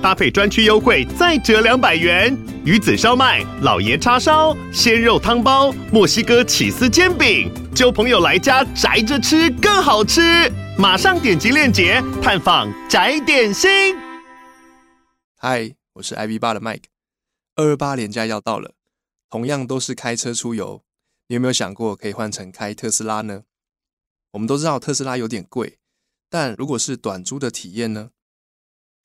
搭配专区优惠再折两百元。鱼子烧麦、老爷叉烧、鲜肉汤包、墨西哥起司煎饼，揪朋友来家宅着吃更好吃。马上点击链接探访宅点心。嗨，我是 iv8 的 Mike。二二八连假要到了，同样都是开车出游，你有没有想过可以换成开特斯拉呢？我们都知道特斯拉有点贵，但如果是短租的体验呢？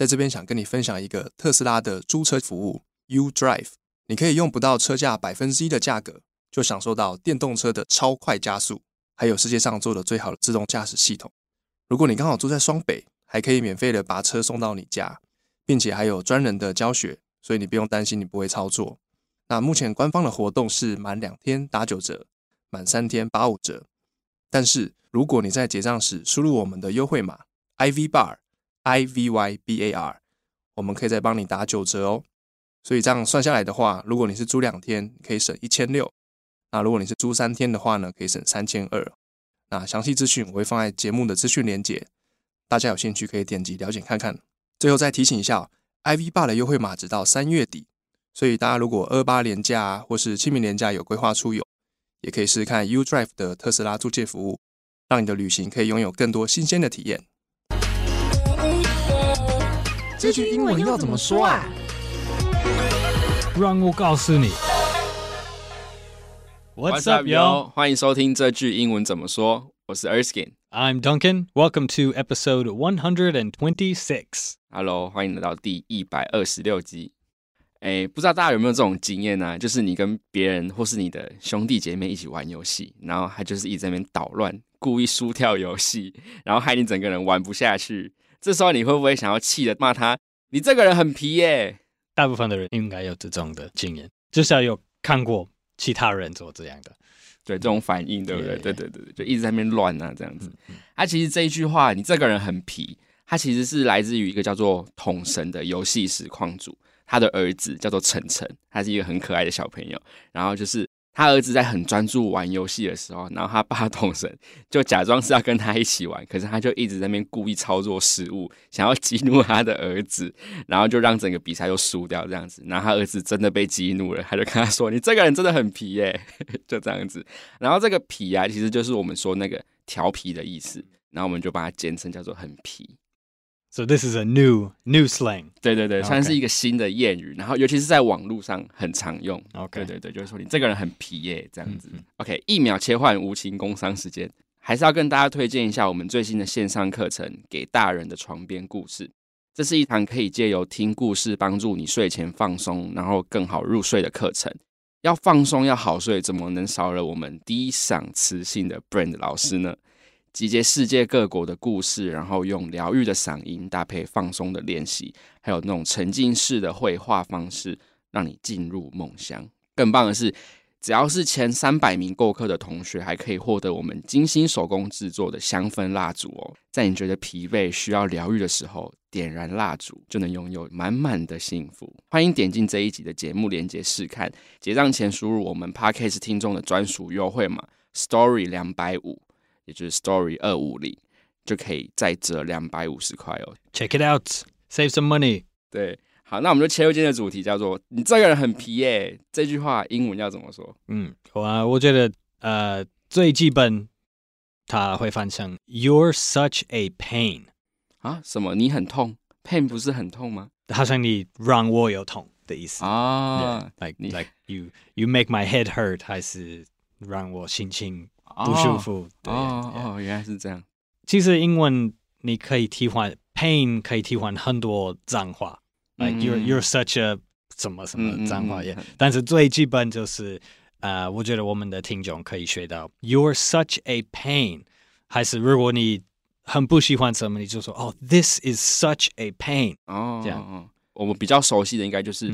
在这边想跟你分享一个特斯拉的租车服务 U Drive，你可以用不到车价百分之一的价格，就享受到电动车的超快加速，还有世界上做的最好的自动驾驶系统。如果你刚好住在双北，还可以免费的把车送到你家，并且还有专人的教学，所以你不用担心你不会操作。那目前官方的活动是满两天打九折，满三天八五折。但是如果你在结账时输入我们的优惠码 IV Bar I V Y B A R，我们可以再帮你打九折哦。所以这样算下来的话，如果你是租两天，可以省一千六；那如果你是租三天的话呢，可以省三千二。那详细资讯我会放在节目的资讯连结，大家有兴趣可以点击了解看看。最后再提醒一下，iv8 的优惠码直到三月底，所以大家如果二八连假或是清明连假有规划出游，也可以试试看 U Drive 的特斯拉租借服务，让你的旅行可以拥有更多新鲜的体验。这句英文要怎么说啊？让我告诉你。What's up, yo？欢迎收听这句英文怎么说。我是 Erskine。I'm Duncan. Welcome to episode one hundred and twenty-six. Hello，欢迎来到第一百二十六集。哎，不知道大家有没有这种经验呢、啊？就是你跟别人或是你的兄弟姐妹一起玩游戏，然后他就是一直在那边捣乱，故意输掉游戏，然后害你整个人玩不下去。这时候你会不会想要气的骂他？你这个人很皮耶！大部分的人应该有这种的经验，至少有看过。其他人做这样的，对这种反应，对不对？对对对对，就一直在那边乱啊，这样子。他其实这一句话，你这个人很皮，他其实是来自于一个叫做统神的游戏实况组，他的儿子叫做晨晨，他是一个很可爱的小朋友，然后就是。他儿子在很专注玩游戏的时候，然后他爸统神 就假装是要跟他一起玩，可是他就一直在那边故意操作失误，想要激怒他的儿子，然后就让整个比赛又输掉这样子。然后他儿子真的被激怒了，他就跟他说：“你这个人真的很皮耶。” 就这样子。然后这个皮啊，其实就是我们说那个调皮的意思，然后我们就把它简称叫做很皮。So this is a new new slang。对对对，算是一个新的谚语，然后尤其是在网络上很常用。OK，对对对，就是说你这个人很皮耶，这样子。OK，一秒切换无情工商时间，还是要跟大家推荐一下我们最新的线上课程《给大人的床边故事》。这是一堂可以借由听故事帮助你睡前放松，然后更好入睡的课程。要放松要好睡，怎么能少了我们低嗓磁性的 Brand 老师呢？集结世界各国的故事，然后用疗愈的嗓音搭配放松的练习，还有那种沉浸式的绘画方式，让你进入梦乡。更棒的是，只要是前三百名购课的同学，还可以获得我们精心手工制作的香氛蜡烛哦。在你觉得疲惫、需要疗愈的时候，点燃蜡烛就能拥有满满的幸福。欢迎点进这一集的节目链接试看，结账前输入我们 Podcast 听众的专属优惠码 Story 两百五。也就是 Story 二五零就可以再折两百五十块哦。Check it out, save some money。对，好，那我们就切入今天的主题，叫做“你这个人很皮耶”。这句话英文要怎么说？嗯，好啊，我觉得呃，最基本他会翻成 “You're such a pain” 啊？什么？你很痛？Pain 不是很痛吗？好像你让我有痛的意思啊。Like like you you make my head hurt，还是让我心情？不舒服，对哦哦，原来是这样。其实英文你可以替换 pain，可以替换很多脏话，like you're you're such a 什么什么脏话也。但是最基本就是，呃，我觉得我们的听众可以学到 you're such a pain，还是如果你很不喜欢什么，你就说哦，this is such a pain。哦，这样，我们比较熟悉的应该就是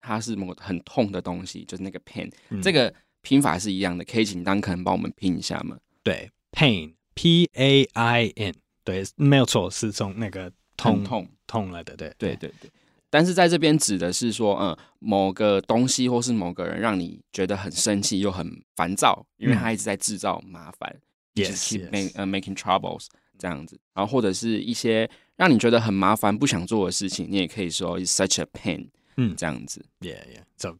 它是某个很痛的东西，就是那个 pain，这个。拼法是一样的，可以请 Duncan 帮我们拼一下吗？对，pain P A I N，对，没有错，是从那个痛痛痛来的，对对对对。但是在这边指的是说，嗯，某个东西或是某个人让你觉得很生气又很烦躁，因为他一直在制造麻烦，yes，就是 make 呃 making troubles 这样子。然后或者是一些让你觉得很麻烦、不想做的事情，你也可以说 such a pain，嗯，这样子。Yeah, yeah.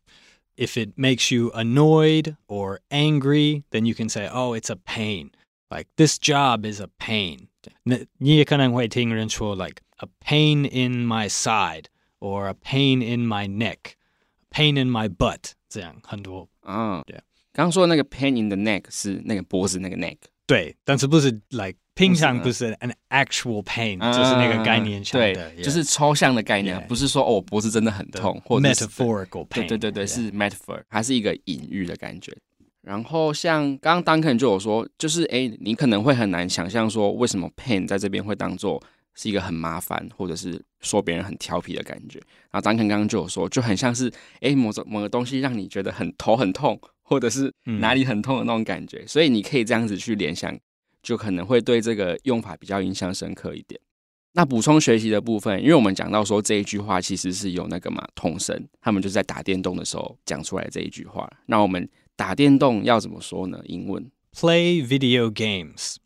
So if it makes you annoyed or angry, then you can say, oh, it's a pain. Like this job is a pain. 那你也可能会听人说，like a pain in my side。or a pain in my neck, pain in my butt，这样很多啊。对，刚刚说的那个 pain in the neck 是那个脖子那个 neck， 对，但是不是 like 平常不是 an actual pain，就是那个概念上的，对，就是抽象的概念，不是说哦脖子真的很痛，或者 metaphorical pain，对对对，是 metaphor，还是一个隐喻的感觉。然后像刚刚 Duncan 就有说，就是哎，你可能会很难想象说为什么 pain 在这边会当做。是一个很麻烦，或者是说别人很调皮的感觉。然后 Duncan 刚刚就有说，就很像是哎，某种某个东西让你觉得很头很痛，或者是哪里很痛的那种感觉。嗯、所以你可以这样子去联想，就可能会对这个用法比较印象深刻一点。那补充学习的部分，因为我们讲到说这一句话其实是有那个嘛，童声他们就是在打电动的时候讲出来这一句话。那我们打电动要怎么说呢？英文 Play video games。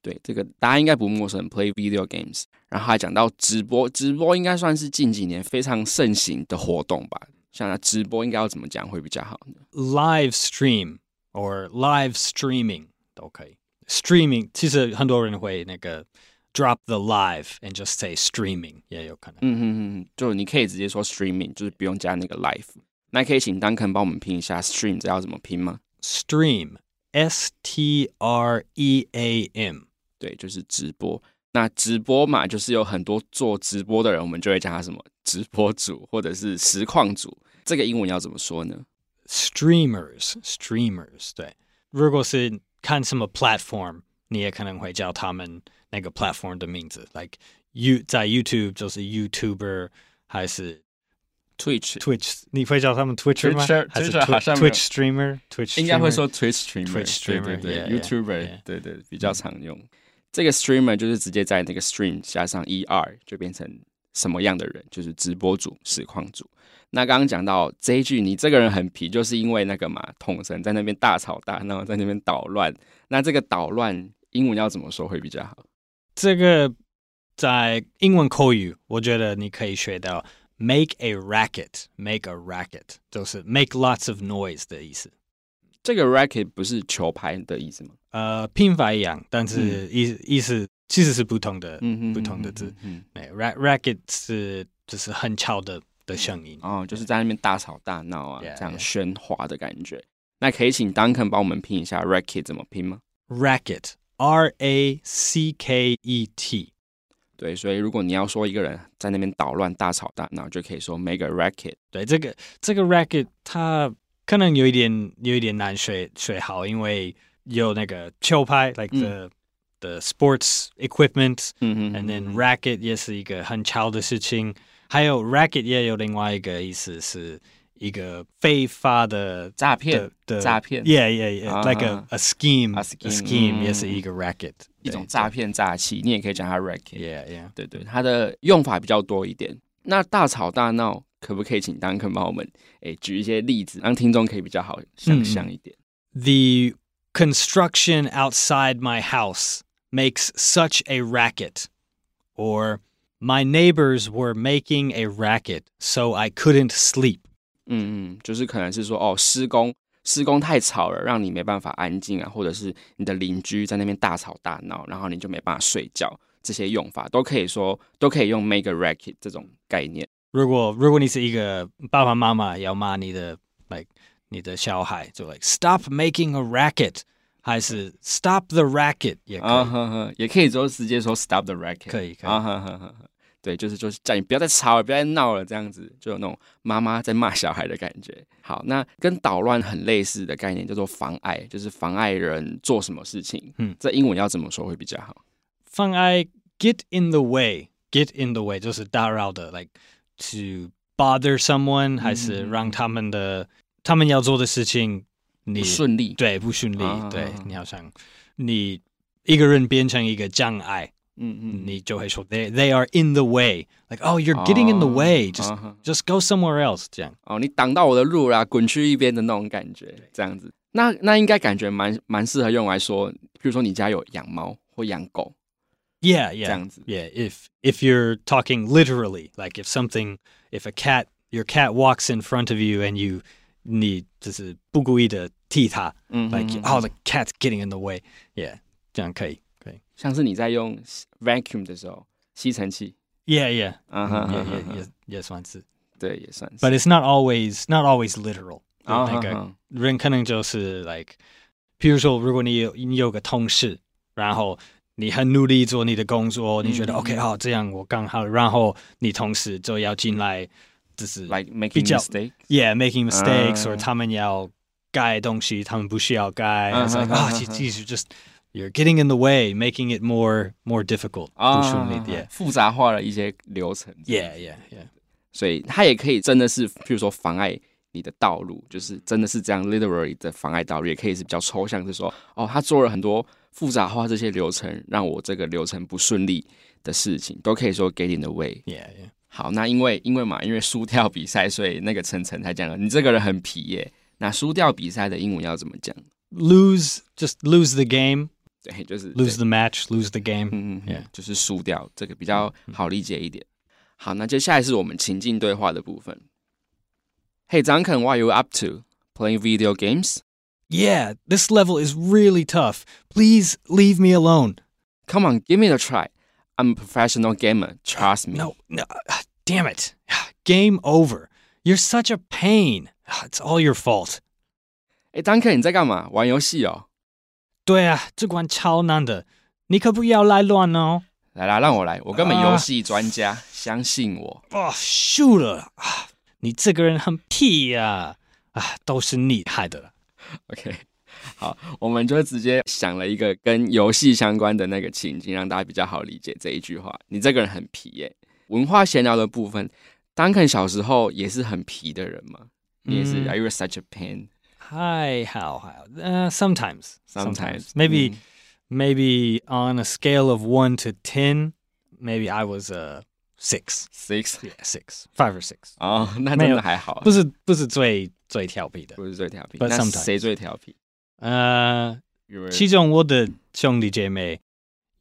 对，这个大家应该不陌生，play video games。然后还讲到直播，直播应该算是近几年非常盛行的活动吧。像他直播应该要怎么讲会比较好呢？Live stream or live streaming 都可以。Streaming 其实很多人会那个 drop the live and just say streaming 也有可能。嗯嗯嗯，就你可以直接说 streaming，就是不用加那个 live。那可以请 Duncan 帮我们拼一下 stream，这要怎么拼吗？Stream，S T R E A M。对，就是直播。那直播嘛，就是有很多做直播的人，我们就会叫他什么直播主，或者是实况主。这个英文要怎么说呢？Streamers，streamers。对，如果是看什么 platform，你也可能会叫他们那个 platform 的名字，like you 在 YouTube 就是 YouTuber，还是 Twitch，Twitch，你会叫他们 Twitcher 吗？还是 Twitch streamer？Twitch 应该会说 Twitch streamer，Twitch streamer，对，YouTuber，对对，比较常用。这个 streamer 就是直接在那个 stream 加上 er 就变成 什么样的人，就是直播主、实况主。那刚刚讲到这一句，你这个人很皮，就是因为那个嘛，统神在那边大吵大闹，在那边捣乱。那这个捣乱英文要怎么说会比较好？这个在英文口语，我觉得你可以学到 make a racket，make a racket 就是 make lots of noise 的意思。这个 racket 不是球拍的意思吗？呃，拼法一样，但是意、嗯、意思其实是不同的，嗯、不同的字。嗯，racket 是就是很吵的的声音，哦，就是在那边大吵大闹啊这样喧哗的感觉。那可以请 Duncan 帮我们拼一下 racket 怎么拼吗？racket，R A C K E T。对，所以如果你要说一个人在那边捣乱、大吵大闹，就可以说 make a racket。对，这个这个 racket 它。可能有一点有一点难学学好，因为有那个球拍，like the、嗯、the sports equipment，嗯嗯，and then racket 也是一个很巧的事情，还有 racket 也有另外一个意思是一个非法的诈骗的诈骗，yeah yeah yeah，like a a scheme a scheme 也是一个 racket，一种诈骗诈欺，你也可以讲它 racket，yeah yeah，对对，它的用法比较多一点。那大吵大闹。可不可以请 Duncan 帮我们诶举一些例子，让听众可以比较好想象一点。The construction outside my house makes such a racket, or my neighbors were making a racket, so I couldn't sleep. 嗯嗯，就是可能是说哦，施工施工太吵了，让你没办法安静啊，或者是你的邻居在那边大吵大闹，然后你就没办法睡觉。这些用法都可以说，都可以用 make a racket 这种概念。如果如果你是一个爸爸妈妈要骂你的，like 你的小孩，就 like stop making a racket， 还是 stop the racket 也可以，uh, 也可以就直接说 stop the racket，可以可以，uh, 对，就是就是叫你不要再吵了，不要再闹了，这样子就有那种妈妈在骂小孩的感觉。好，那跟捣乱很类似的概念叫做妨碍，就是妨碍人做什么事情。嗯，这英文要怎么说会比较好？妨碍 get in the way，get in the way 就是打扰的，like。to bother someone，还是让他们的、嗯、他们要做的事情你顺利？对，不顺利。啊、对、啊、你好像你 一个人变成一个障碍，嗯嗯，你就会说 they they are in the way，like oh you're getting in the way，just、uh huh. just go somewhere else，这样。哦，你挡到我的路啦，滚去一边的那种感觉，这样子。那那应该感觉蛮蛮适合用来说，比如说你家有养猫或养狗。Yeah, yeah. 这样子。Yeah, if if you're talking literally, like if something, if a cat, your cat walks in front of you and you 你就是不故意的踢它，嗯，like oh the cat's getting in the way. Yeah，这样可以可以。像是你在用 vacuum 的时候，吸尘器。Yeah, yeah. 也也也也算是。对，也算是。But it's not always not always literal. 那个人可能就是 like，譬如说，如果你有你有个同事，然后。你很努力做你的工作，你觉得 OK 好，这样我刚好，然后你同事就要进来，就是 like making mistakes，yeah making mistakes，或者他们要改东西，他们不需要改，it's like 啊，其实 just you're getting in the way，making it more more difficult，不顺利点，复杂化了一些流程，yeah yeah yeah，所以它也可以真的是，譬如说妨碍你的道路，就是真的是这样 literally 的妨碍道路，也可以是比较抽象，就是说哦，他做了很多。复杂化这些流程，让我这个流程不顺利的事情，都可以说 get in the way。Yeah, yeah. 好，那因为因为嘛，因为输掉比赛，所以那个晨晨才讲了，你这个人很皮耶。那输掉比赛的英文要怎么讲？Lose, just lose the game。对，就是 lose the match, lose the game。嗯嗯，就是输掉，这个比较好理解一点。好，那接下来是我们情境对话的部分。Hey Duncan, what are you up to? Playing video games? Yeah, this level is really tough. Please leave me alone. Come on, give me a try. I'm a professional gamer. Trust me. No, no, damn it. Game over. You're such a pain. It's all your fault. 哎，Duncan，你在干嘛？玩游戏哦？对啊，这关超难的，你可不要来乱哦。来来，让我来，我根本游戏专家，uh, 相信我。哦，输了啊！你这个人很屁呀！啊，都是你害的。OK， 好，我们就直接想了一个跟游戏相关的那个情景，让大家比较好理解这一句话。你这个人很皮耶。文化闲聊的部分，Duncan 小时候也是很皮的人吗？嗯、你也是？Are you such a pain？还好，还好。呃、uh,，sometimes，sometimes，maybe，maybe Sometimes. maybe on a scale of one to ten，maybe I was a six，six，yeah，six，five or six。哦，那真的还好，不是，不是最。最调皮的不是最调皮，那谁最调皮？呃，其中我的兄弟姐妹，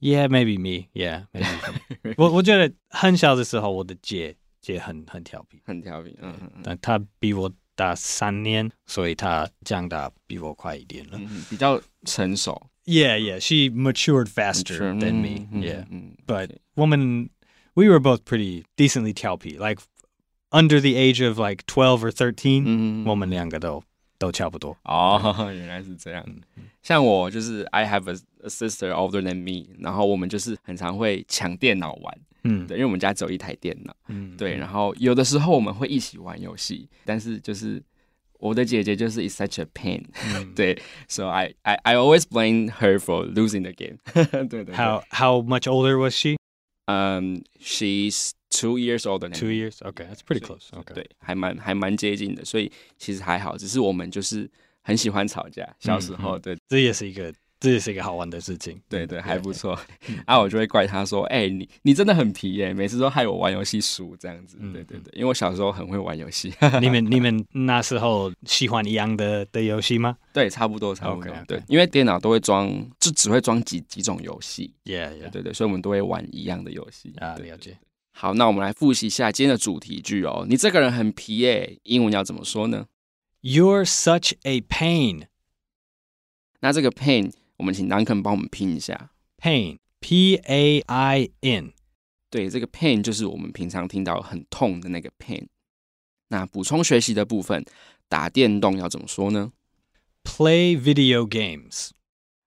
Yeah，maybe me，Yeah，maybe。我我觉得很小的时候，我的姐姐很很调皮，很调皮。嗯嗯，但她比我大三年，所以她长大比我快一点了，比较成熟。Yeah，Yeah，she matured faster than me。Yeah，but 我们，we were both pretty decently 调皮，like。Under the age of like twelve or thirteen，嗯，我们两个都 都差不多。哦，原来是这样。像我就是 I have a, a sister older than me，然后我们就是很常会抢电脑玩。嗯，对，因为我们家只有一台电脑。嗯，对，然后有的时候我们会一起玩游戏，但是就是我的姐姐就是 is such a pain。对，so I I I always blame her for losing the game。对对。How how much older was she? Um, she's Two years older. Two years, okay, that's pretty close. Okay. 对，还蛮还蛮接近的，所以其实还好，只是我们就是很喜欢吵架。小时候，对，这也是一个，这也是一个好玩的事情。对对，还不错。啊，我就会怪他说：“哎，你你真的很皮耶，每次都害我玩游戏输这样子。”对对对，因为我小时候很会玩游戏。你们你们那时候喜欢一样的的游戏吗？对，差不多差不多。对，因为电脑都会装，就只会装几几种游戏。Yeah, yeah. 对对，所以我们都会玩一样的游戏。啊，了解。好，那我们来复习一下今天的主题句哦。你这个人很皮耶，英文要怎么说呢？You're such a pain。那这个 pain，我们请 Duncan 帮我们拼一下。Pain，P-A-I-N。对，这个 pain 就是我们平常听到很痛的那个 pain。那补充学习的部分，打电动要怎么说呢？Play video games。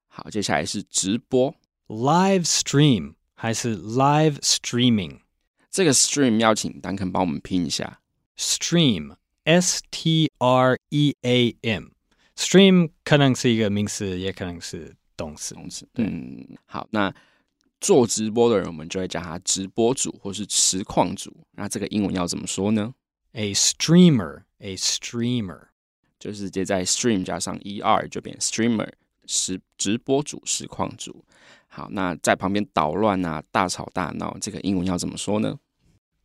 好，接下来是直播，Live stream。还是 live streaming，这个 stream 要请 Duncan 帮我们拼一下。stream，s t r e a m，stream 可能是一个名词，也可能是动词。动词，嗯，好，那做直播的人，我们就会叫他直播主或是实况主。那这个英文要怎么说呢？A streamer，a streamer，就是直接在 stream 加上 er 就变 streamer，实直播主、实况主。好，那在旁边捣乱啊，大吵大闹，这个英文要怎么说呢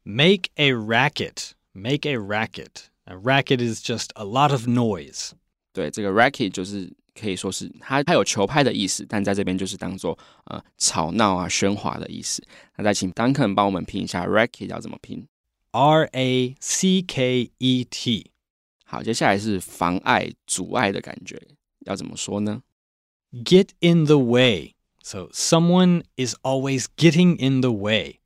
？Make a racket. Make a racket. A racket is just a lot of noise. 对，这个 racket 就是可以说是它它有球拍的意思，但在这边就是当做呃吵闹啊、喧哗的意思。那再请 Duncan 帮我们拼一下 racket 要怎么拼？R A C K E T。好，接下来是妨碍、阻碍的感觉，要怎么说呢？Get in the way. So someone is always getting in the way.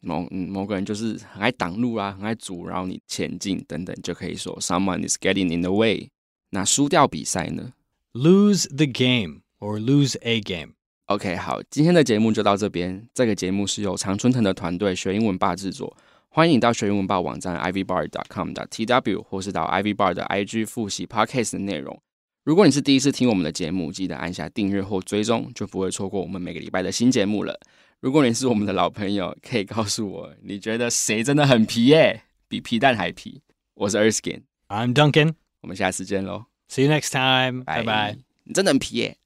某嗯某个人就是很爱挡路啊，很爱阻挠你前进等等，就可以说 someone is getting in the way。那输掉比赛呢？Lose the game or lose a game。OK，好，今天的节目就到这边。这个节目是由常春藤的团队学英文吧制作。欢迎到学英文吧网站 ivybar.com 的 tw，或是到 ivybar 的 IG 复习 podcast 的内容。 如果你是第一次听我们的节目，记得按下订阅或追踪，就不会错过我们每个礼拜的新节目了。如果你是我们的老朋友，可以告诉我你觉得谁真的很皮耶，比皮蛋还皮。我是 Erskine，I'm Duncan，我们下次见喽，See you next time，拜拜。你真的很皮耶。